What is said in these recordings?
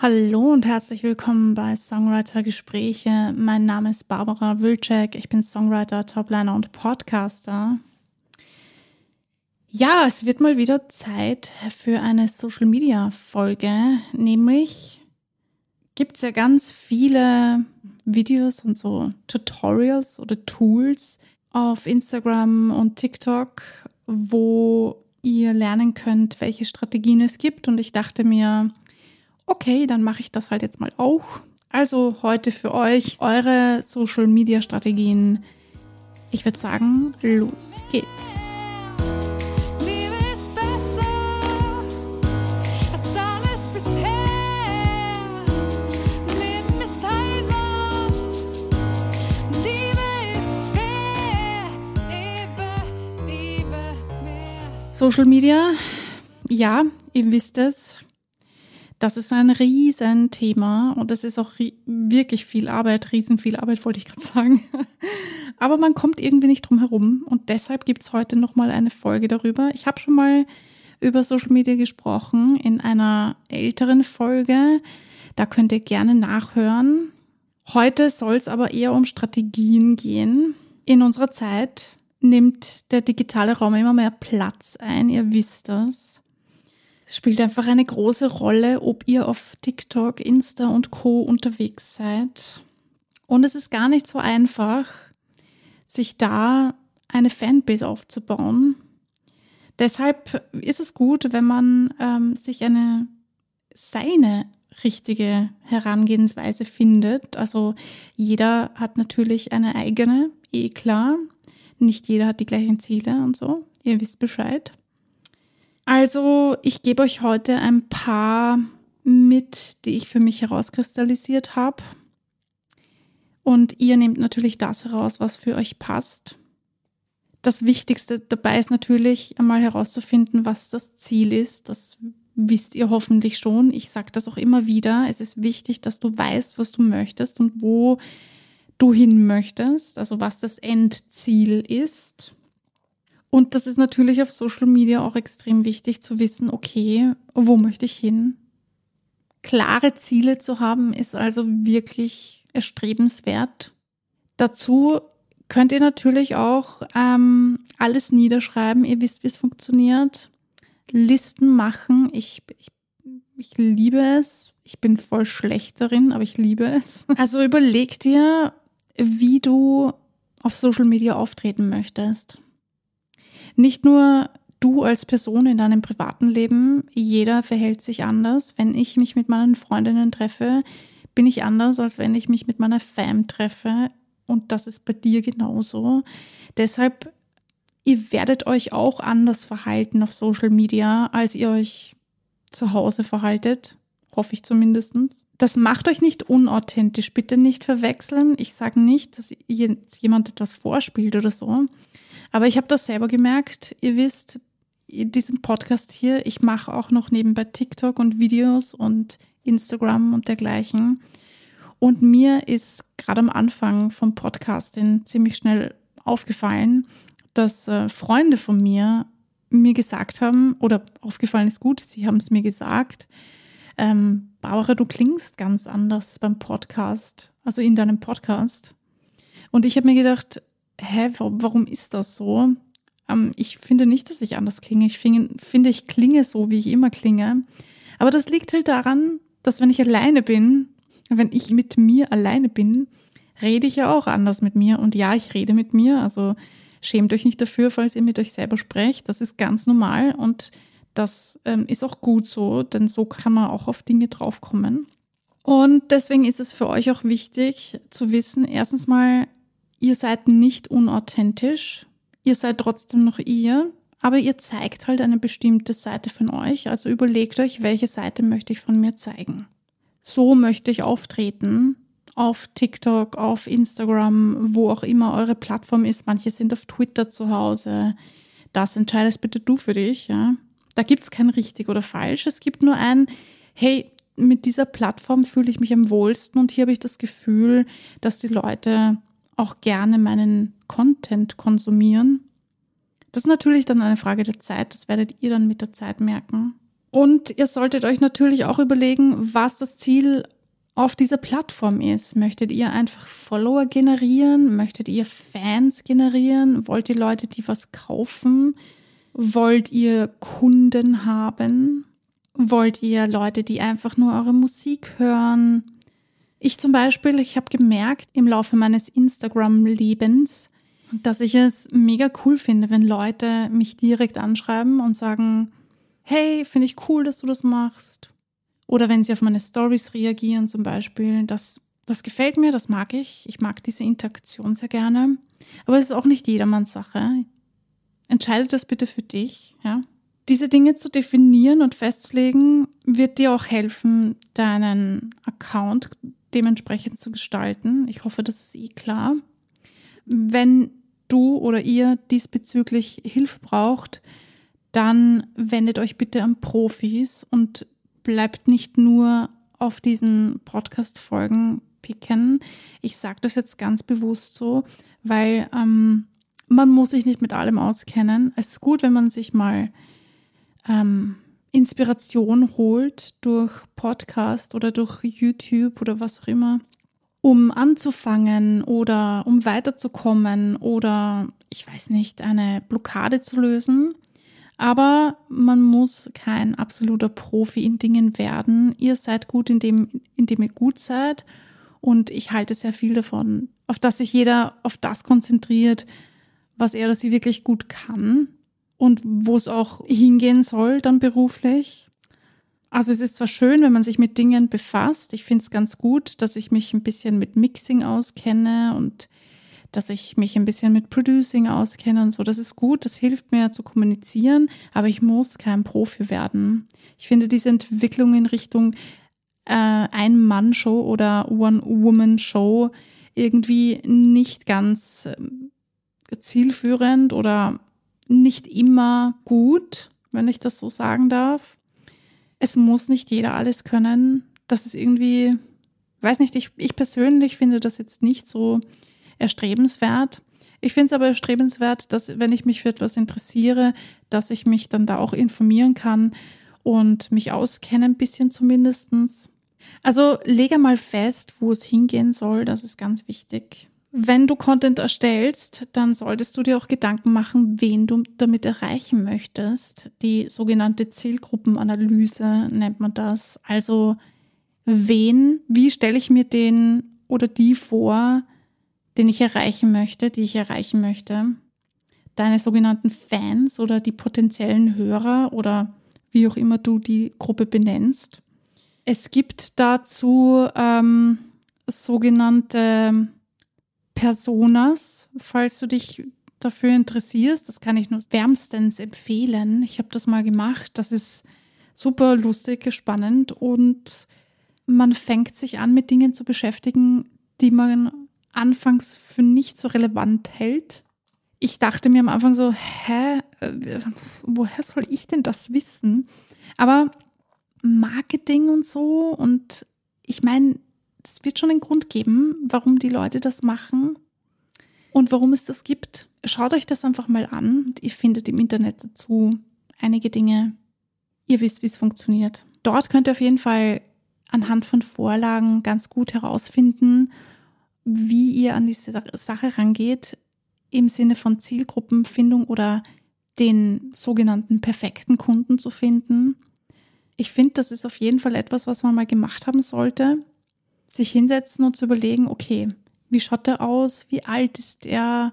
Hallo und herzlich willkommen bei Songwriter Gespräche. Mein Name ist Barbara Wilczek. Ich bin Songwriter, Topliner und Podcaster. Ja, es wird mal wieder Zeit für eine Social Media Folge. Nämlich gibt es ja ganz viele Videos und so Tutorials oder Tools auf Instagram und TikTok, wo ihr lernen könnt, welche Strategien es gibt. Und ich dachte mir, okay, dann mache ich das halt jetzt mal auch. Also heute für euch eure Social-Media-Strategien. Ich würde sagen, los geht's. Social Media, ja, ihr wisst es, das ist ein Riesenthema und es ist auch wirklich viel Arbeit, riesen viel Arbeit, wollte ich gerade sagen. Aber man kommt irgendwie nicht drum herum und deshalb gibt es heute nochmal eine Folge darüber. Ich habe schon mal über Social Media gesprochen in einer älteren Folge. Da könnt ihr gerne nachhören. Heute soll es aber eher um Strategien gehen. In unserer Zeit nimmt der digitale Raum immer mehr Platz ein, ihr wisst das. Es spielt einfach eine große Rolle, ob ihr auf TikTok, Insta und Co unterwegs seid. Und es ist gar nicht so einfach, sich da eine Fanbase aufzubauen. Deshalb ist es gut, wenn man ähm, sich eine seine richtige Herangehensweise findet. Also jeder hat natürlich eine eigene, eh klar. Nicht jeder hat die gleichen Ziele und so. Ihr wisst Bescheid. Also ich gebe euch heute ein paar mit, die ich für mich herauskristallisiert habe. Und ihr nehmt natürlich das heraus, was für euch passt. Das Wichtigste dabei ist natürlich einmal herauszufinden, was das Ziel ist. Das wisst ihr hoffentlich schon. Ich sage das auch immer wieder. Es ist wichtig, dass du weißt, was du möchtest und wo du hin möchtest, also was das Endziel ist. Und das ist natürlich auf Social Media auch extrem wichtig zu wissen, okay, wo möchte ich hin? Klare Ziele zu haben ist also wirklich erstrebenswert. Dazu könnt ihr natürlich auch ähm, alles niederschreiben. Ihr wisst, wie es funktioniert. Listen machen. Ich, ich, ich liebe es. Ich bin voll schlecht darin, aber ich liebe es. Also überleg dir, wie du auf Social Media auftreten möchtest. Nicht nur du als Person in deinem privaten Leben, jeder verhält sich anders. Wenn ich mich mit meinen Freundinnen treffe, bin ich anders, als wenn ich mich mit meiner Fam treffe. Und das ist bei dir genauso. Deshalb, ihr werdet euch auch anders verhalten auf Social Media, als ihr euch zu Hause verhaltet. Hoffe ich zumindest. Das macht euch nicht unauthentisch. Bitte nicht verwechseln. Ich sage nicht, dass jetzt jemand etwas vorspielt oder so. Aber ich habe das selber gemerkt. Ihr wisst, in diesem Podcast hier, ich mache auch noch nebenbei TikTok und Videos und Instagram und dergleichen. Und mir ist gerade am Anfang vom Podcasting ziemlich schnell aufgefallen, dass äh, Freunde von mir mir gesagt haben, oder aufgefallen ist gut, sie haben es mir gesagt, ähm, Barbara, du klingst ganz anders beim Podcast, also in deinem Podcast. Und ich habe mir gedacht, hä, warum ist das so? Ähm, ich finde nicht, dass ich anders klinge. Ich finde, finde, ich klinge so, wie ich immer klinge. Aber das liegt halt daran, dass wenn ich alleine bin, wenn ich mit mir alleine bin, rede ich ja auch anders mit mir. Und ja, ich rede mit mir. Also schämt euch nicht dafür, falls ihr mit euch selber sprecht. Das ist ganz normal und das ähm, ist auch gut so, denn so kann man auch auf Dinge draufkommen. Und deswegen ist es für euch auch wichtig zu wissen, erstens mal, ihr seid nicht unauthentisch, ihr seid trotzdem noch ihr, aber ihr zeigt halt eine bestimmte Seite von euch. Also überlegt euch, welche Seite möchte ich von mir zeigen. So möchte ich auftreten auf TikTok, auf Instagram, wo auch immer eure Plattform ist. Manche sind auf Twitter zu Hause. Das entscheidest bitte du für dich. Ja? Da gibt es kein richtig oder falsch. Es gibt nur ein, hey, mit dieser Plattform fühle ich mich am wohlsten und hier habe ich das Gefühl, dass die Leute auch gerne meinen Content konsumieren. Das ist natürlich dann eine Frage der Zeit, das werdet ihr dann mit der Zeit merken. Und ihr solltet euch natürlich auch überlegen, was das Ziel auf dieser Plattform ist. Möchtet ihr einfach Follower generieren? Möchtet ihr Fans generieren? Wollt ihr Leute, die was kaufen? Wollt ihr Kunden haben? Wollt ihr Leute, die einfach nur eure Musik hören? Ich zum Beispiel, ich habe gemerkt im Laufe meines Instagram-Lebens, dass ich es mega cool finde, wenn Leute mich direkt anschreiben und sagen, hey, finde ich cool, dass du das machst. Oder wenn sie auf meine Stories reagieren zum Beispiel, das, das gefällt mir, das mag ich. Ich mag diese Interaktion sehr gerne. Aber es ist auch nicht jedermanns Sache. Entscheide das bitte für dich, ja. Diese Dinge zu definieren und festzulegen, wird dir auch helfen, deinen Account dementsprechend zu gestalten. Ich hoffe, das ist eh klar. Wenn du oder ihr diesbezüglich Hilfe braucht, dann wendet euch bitte an Profis und bleibt nicht nur auf diesen Podcast-Folgen picken. Ich sage das jetzt ganz bewusst so, weil ähm, man muss sich nicht mit allem auskennen. Es ist gut, wenn man sich mal ähm, Inspiration holt durch Podcast oder durch YouTube oder was auch immer, um anzufangen oder um weiterzukommen oder ich weiß nicht, eine Blockade zu lösen. Aber man muss kein absoluter Profi in Dingen werden. Ihr seid gut, indem, ihr gut seid. Und ich halte sehr viel davon, auf dass sich jeder auf das konzentriert, was er oder sie wirklich gut kann und wo es auch hingehen soll, dann beruflich. Also es ist zwar schön, wenn man sich mit Dingen befasst. Ich finde es ganz gut, dass ich mich ein bisschen mit Mixing auskenne und dass ich mich ein bisschen mit Producing auskenne und so. Das ist gut, das hilft mir zu kommunizieren, aber ich muss kein Profi werden. Ich finde diese Entwicklung in Richtung äh, Ein-Mann-Show oder One-Woman-Show irgendwie nicht ganz äh, zielführend oder nicht immer gut, wenn ich das so sagen darf. Es muss nicht jeder alles können. Das ist irgendwie, weiß nicht, ich, ich persönlich finde das jetzt nicht so erstrebenswert. Ich finde es aber erstrebenswert, dass wenn ich mich für etwas interessiere, dass ich mich dann da auch informieren kann und mich auskenne ein bisschen zumindestens. Also lege mal fest, wo es hingehen soll, das ist ganz wichtig. Wenn du Content erstellst, dann solltest du dir auch Gedanken machen, wen du damit erreichen möchtest. Die sogenannte Zielgruppenanalyse nennt man das. Also wen, wie stelle ich mir den oder die vor, den ich erreichen möchte, die ich erreichen möchte. Deine sogenannten Fans oder die potenziellen Hörer oder wie auch immer du die Gruppe benennst. Es gibt dazu ähm, sogenannte Personas, falls du dich dafür interessierst. Das kann ich nur wärmstens empfehlen. Ich habe das mal gemacht. Das ist super lustig, spannend und man fängt sich an, mit Dingen zu beschäftigen, die man anfangs für nicht so relevant hält. Ich dachte mir am Anfang so, hä, äh, woher soll ich denn das wissen? Aber Marketing und so und ich meine, es wird schon einen Grund geben, warum die Leute das machen und warum es das gibt. Schaut euch das einfach mal an. Ihr findet im Internet dazu einige Dinge. Ihr wisst, wie es funktioniert. Dort könnt ihr auf jeden Fall anhand von Vorlagen ganz gut herausfinden, wie ihr an diese Sache rangeht, im Sinne von Zielgruppenfindung oder den sogenannten perfekten Kunden zu finden. Ich finde, das ist auf jeden Fall etwas, was man mal gemacht haben sollte. Sich hinsetzen und zu überlegen, okay, wie schaut er aus? Wie alt ist er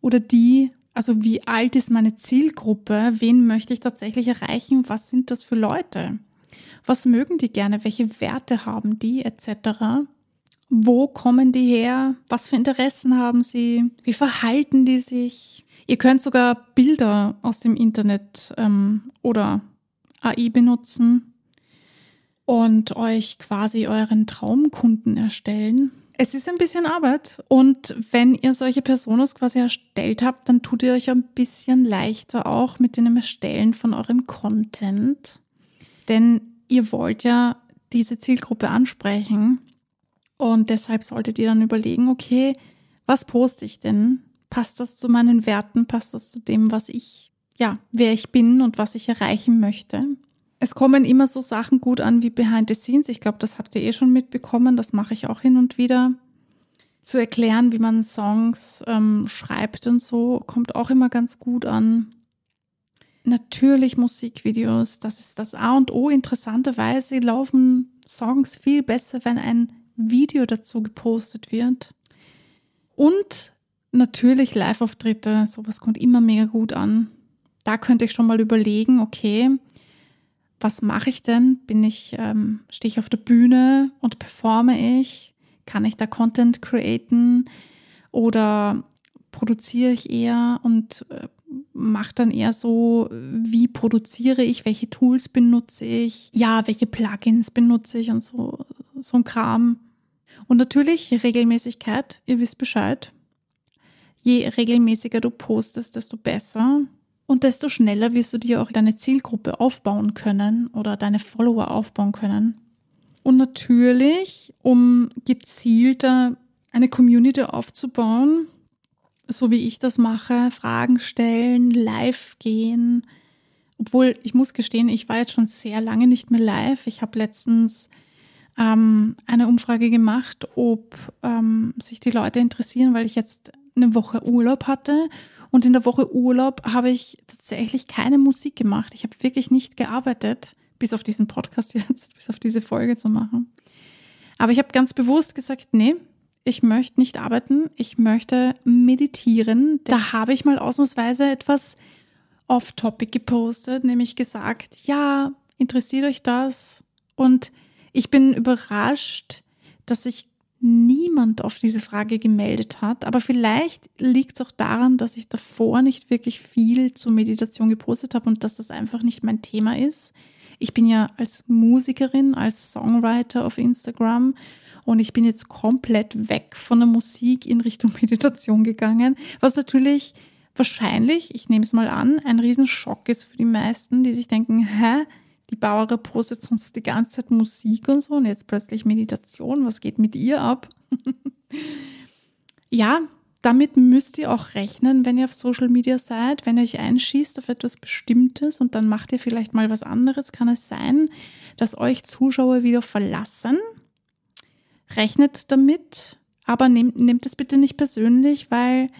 oder die? Also wie alt ist meine Zielgruppe? Wen möchte ich tatsächlich erreichen? Was sind das für Leute? Was mögen die gerne? Welche Werte haben die etc.? Wo kommen die her? Was für Interessen haben sie? Wie verhalten die sich? Ihr könnt sogar Bilder aus dem Internet ähm, oder AI benutzen und euch quasi euren Traumkunden erstellen. Es ist ein bisschen Arbeit und wenn ihr solche Personas quasi erstellt habt, dann tut ihr euch ein bisschen leichter auch mit dem Erstellen von eurem Content. Denn ihr wollt ja diese Zielgruppe ansprechen und deshalb solltet ihr dann überlegen, okay, was poste ich denn? Passt das zu meinen Werten? Passt das zu dem, was ich, ja, wer ich bin und was ich erreichen möchte? Es kommen immer so Sachen gut an wie Behind the Scenes. Ich glaube, das habt ihr eh schon mitbekommen. Das mache ich auch hin und wieder. Zu erklären, wie man Songs ähm, schreibt und so, kommt auch immer ganz gut an. Natürlich Musikvideos, das ist das A und O. Interessanterweise laufen Songs viel besser, wenn ein Video dazu gepostet wird. Und natürlich Live-Auftritte, sowas kommt immer mega gut an. Da könnte ich schon mal überlegen, okay, was mache ich denn? Bin ich, ähm, stehe ich auf der Bühne und performe ich? Kann ich da Content createn? Oder produziere ich eher und äh, mache dann eher so, wie produziere ich, welche Tools benutze ich, ja, welche Plugins benutze ich und so, so ein Kram. Und natürlich Regelmäßigkeit, ihr wisst Bescheid. Je regelmäßiger du postest, desto besser. Und desto schneller wirst du dir auch deine Zielgruppe aufbauen können oder deine Follower aufbauen können. Und natürlich, um gezielter eine Community aufzubauen, so wie ich das mache, Fragen stellen, live gehen. Obwohl, ich muss gestehen, ich war jetzt schon sehr lange nicht mehr live. Ich habe letztens ähm, eine Umfrage gemacht, ob ähm, sich die Leute interessieren, weil ich jetzt eine Woche Urlaub hatte. Und in der Woche Urlaub habe ich tatsächlich keine Musik gemacht. Ich habe wirklich nicht gearbeitet, bis auf diesen Podcast jetzt, bis auf diese Folge zu machen. Aber ich habe ganz bewusst gesagt, nee, ich möchte nicht arbeiten, ich möchte meditieren. Da habe ich mal ausnahmsweise etwas off-topic gepostet, nämlich gesagt, ja, interessiert euch das? Und ich bin überrascht, dass sich niemand auf diese Frage gemeldet hat. Aber vielleicht liegt es auch daran, dass ich davor nicht wirklich viel zur Meditation gepostet habe und dass das einfach nicht mein Thema ist. Ich bin ja als Musikerin, als Songwriter auf Instagram und ich bin jetzt komplett weg von der Musik in Richtung Meditation gegangen, was natürlich wahrscheinlich, ich nehme es mal an, ein Riesenschock ist für die meisten, die sich denken, hä, die Bauere postet sonst die ganze Zeit Musik und so und jetzt plötzlich Meditation. Was geht mit ihr ab? ja, damit müsst ihr auch rechnen, wenn ihr auf Social Media seid, wenn ihr euch einschießt auf etwas Bestimmtes und dann macht ihr vielleicht mal was anderes, kann es sein, dass euch Zuschauer wieder verlassen. Rechnet damit, aber nehmt, nehmt es bitte nicht persönlich, weil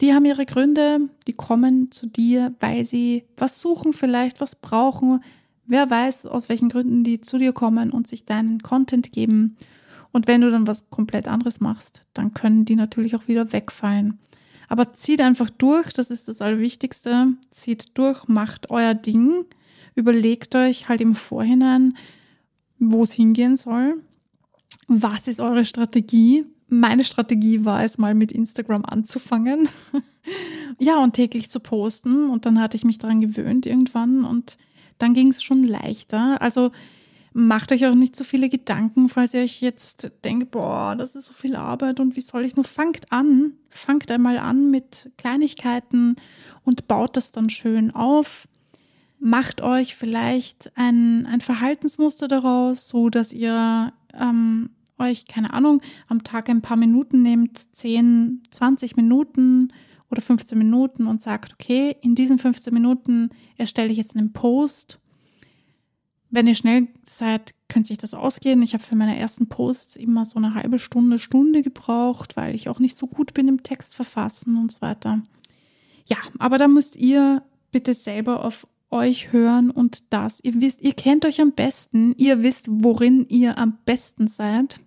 die haben ihre Gründe, die kommen zu dir, weil sie was suchen vielleicht, was brauchen, Wer weiß, aus welchen Gründen die zu dir kommen und sich deinen Content geben. Und wenn du dann was komplett anderes machst, dann können die natürlich auch wieder wegfallen. Aber zieht einfach durch, das ist das Allerwichtigste. Zieht durch, macht euer Ding. Überlegt euch halt im Vorhinein, wo es hingehen soll. Was ist eure Strategie? Meine Strategie war es mal mit Instagram anzufangen. ja, und täglich zu posten. Und dann hatte ich mich daran gewöhnt irgendwann und dann ging es schon leichter. Also macht euch auch nicht so viele Gedanken, falls ihr euch jetzt denkt, boah, das ist so viel Arbeit und wie soll ich nur? Fangt an, fangt einmal an mit Kleinigkeiten und baut das dann schön auf. Macht euch vielleicht ein, ein Verhaltensmuster daraus, so dass ihr ähm, euch, keine Ahnung, am Tag ein paar Minuten nehmt, 10, 20 Minuten oder 15 Minuten und sagt, okay, in diesen 15 Minuten erstelle ich jetzt einen Post. Wenn ihr schnell seid, könnte sich das ausgehen. Ich habe für meine ersten Posts immer so eine halbe Stunde, Stunde gebraucht, weil ich auch nicht so gut bin im Text verfassen und so weiter. Ja, aber da müsst ihr bitte selber auf euch hören und das. Ihr wisst, ihr kennt euch am besten. Ihr wisst, worin ihr am besten seid.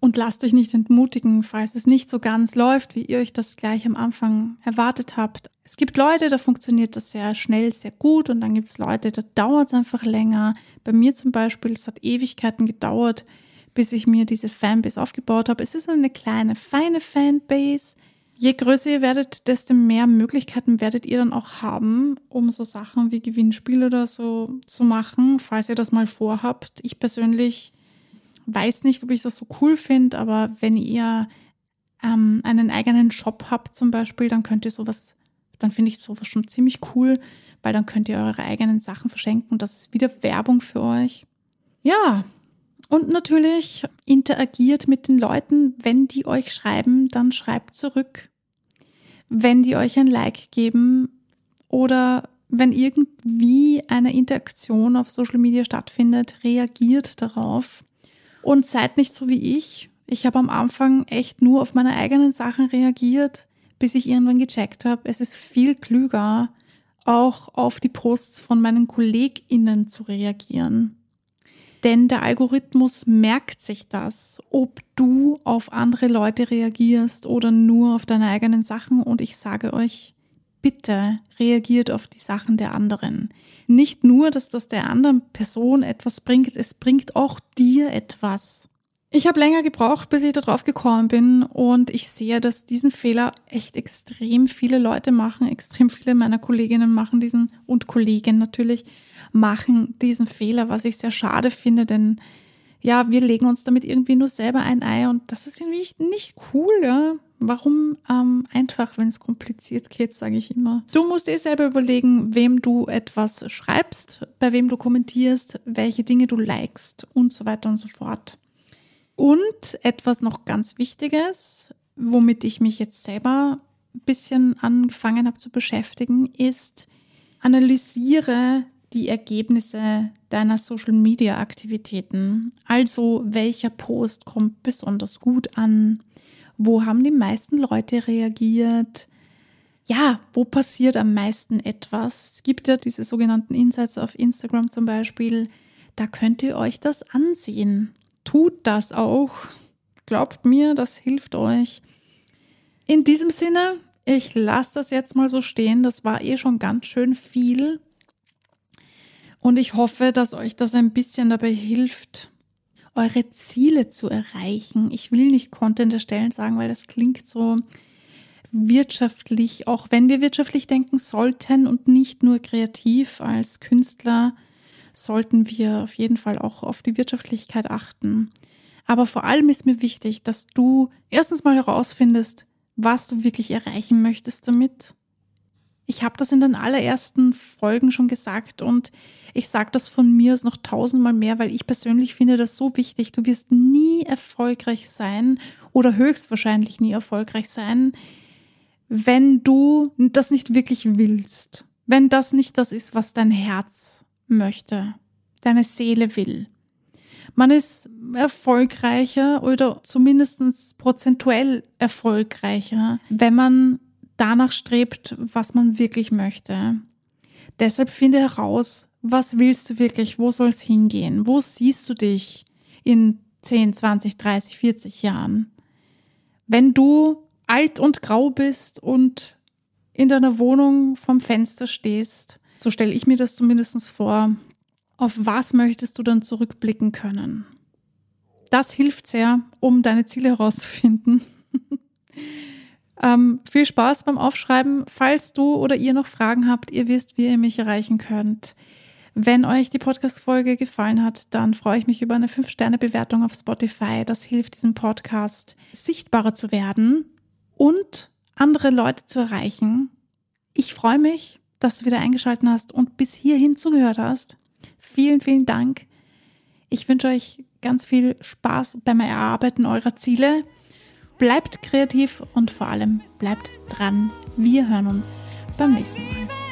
Und lasst euch nicht entmutigen, falls es nicht so ganz läuft, wie ihr euch das gleich am Anfang erwartet habt. Es gibt Leute, da funktioniert das sehr schnell, sehr gut und dann gibt es Leute, da dauert es einfach länger. Bei mir zum Beispiel, es hat Ewigkeiten gedauert, bis ich mir diese Fanbase aufgebaut habe. Es ist eine kleine, feine Fanbase. Je größer ihr werdet, desto mehr Möglichkeiten werdet ihr dann auch haben, um so Sachen wie Gewinnspiele oder so zu machen, falls ihr das mal vorhabt. Ich persönlich weiß nicht, ob ich das so cool finde, aber wenn ihr ähm, einen eigenen Shop habt zum Beispiel, dann könnt ihr sowas, dann finde ich sowas schon ziemlich cool, weil dann könnt ihr eure eigenen Sachen verschenken und das ist wieder Werbung für euch. Ja, und natürlich interagiert mit den Leuten. Wenn die euch schreiben, dann schreibt zurück. Wenn die euch ein Like geben oder wenn irgendwie eine Interaktion auf Social Media stattfindet, reagiert darauf und seid nicht so wie ich. Ich habe am Anfang echt nur auf meine eigenen Sachen reagiert, bis ich irgendwann gecheckt habe, es ist viel klüger, auch auf die Posts von meinen KollegInnen zu reagieren. Denn der Algorithmus merkt sich das, ob du auf andere Leute reagierst oder nur auf deine eigenen Sachen. Und ich sage euch, bitte reagiert auf die Sachen der anderen. Nicht nur, dass das der anderen Person etwas bringt, es bringt auch dir etwas. Ich habe länger gebraucht, bis ich darauf gekommen bin und ich sehe, dass diesen Fehler echt extrem viele Leute machen, extrem viele meiner Kolleginnen machen diesen und Kollegen natürlich machen diesen Fehler, was ich sehr schade finde, denn ja, wir legen uns damit irgendwie nur selber ein Ei und das ist irgendwie nicht cool, ja. Warum ähm, einfach, wenn es kompliziert geht, sage ich immer. Du musst dir selber überlegen, wem du etwas schreibst, bei wem du kommentierst, welche Dinge du likest und so weiter und so fort. Und etwas noch ganz Wichtiges, womit ich mich jetzt selber ein bisschen angefangen habe zu beschäftigen, ist, analysiere die Ergebnisse deiner Social-Media-Aktivitäten. Also welcher Post kommt besonders gut an? Wo haben die meisten Leute reagiert? Ja, wo passiert am meisten etwas? Es gibt ja diese sogenannten Insights auf Instagram zum Beispiel. Da könnt ihr euch das ansehen tut das auch. Glaubt mir, das hilft euch. In diesem Sinne, ich lasse das jetzt mal so stehen. Das war eh schon ganz schön viel. Und ich hoffe, dass euch das ein bisschen dabei hilft, eure Ziele zu erreichen. Ich will nicht Content erstellen sagen, weil das klingt so wirtschaftlich, auch wenn wir wirtschaftlich denken sollten und nicht nur kreativ als Künstler sollten wir auf jeden Fall auch auf die Wirtschaftlichkeit achten. Aber vor allem ist mir wichtig, dass du erstens mal herausfindest, was du wirklich erreichen möchtest damit. Ich habe das in den allerersten Folgen schon gesagt und ich sage das von mir aus noch tausendmal mehr, weil ich persönlich finde das so wichtig. Du wirst nie erfolgreich sein oder höchstwahrscheinlich nie erfolgreich sein, wenn du das nicht wirklich willst. Wenn das nicht das ist, was dein Herz möchte, deine Seele will. Man ist erfolgreicher oder zumindest prozentuell erfolgreicher, wenn man danach strebt, was man wirklich möchte. Deshalb finde heraus, was willst du wirklich, wo soll es hingehen, wo siehst du dich in 10, 20, 30, 40 Jahren. Wenn du alt und grau bist und in deiner Wohnung vom Fenster stehst so stelle ich mir das zumindest vor. Auf was möchtest du dann zurückblicken können? Das hilft sehr, um deine Ziele herauszufinden. ähm, viel Spaß beim Aufschreiben. Falls du oder ihr noch Fragen habt, ihr wisst, wie ihr mich erreichen könnt. Wenn euch die Podcast-Folge gefallen hat, dann freue ich mich über eine 5-Sterne-Bewertung auf Spotify. Das hilft diesem Podcast sichtbarer zu werden und andere Leute zu erreichen. Ich freue mich dass du wieder eingeschaltet hast und bis hierhin zugehört hast. Vielen, vielen Dank. Ich wünsche euch ganz viel Spaß beim Erarbeiten eurer Ziele. Bleibt kreativ und vor allem bleibt dran. Wir hören uns beim nächsten Mal.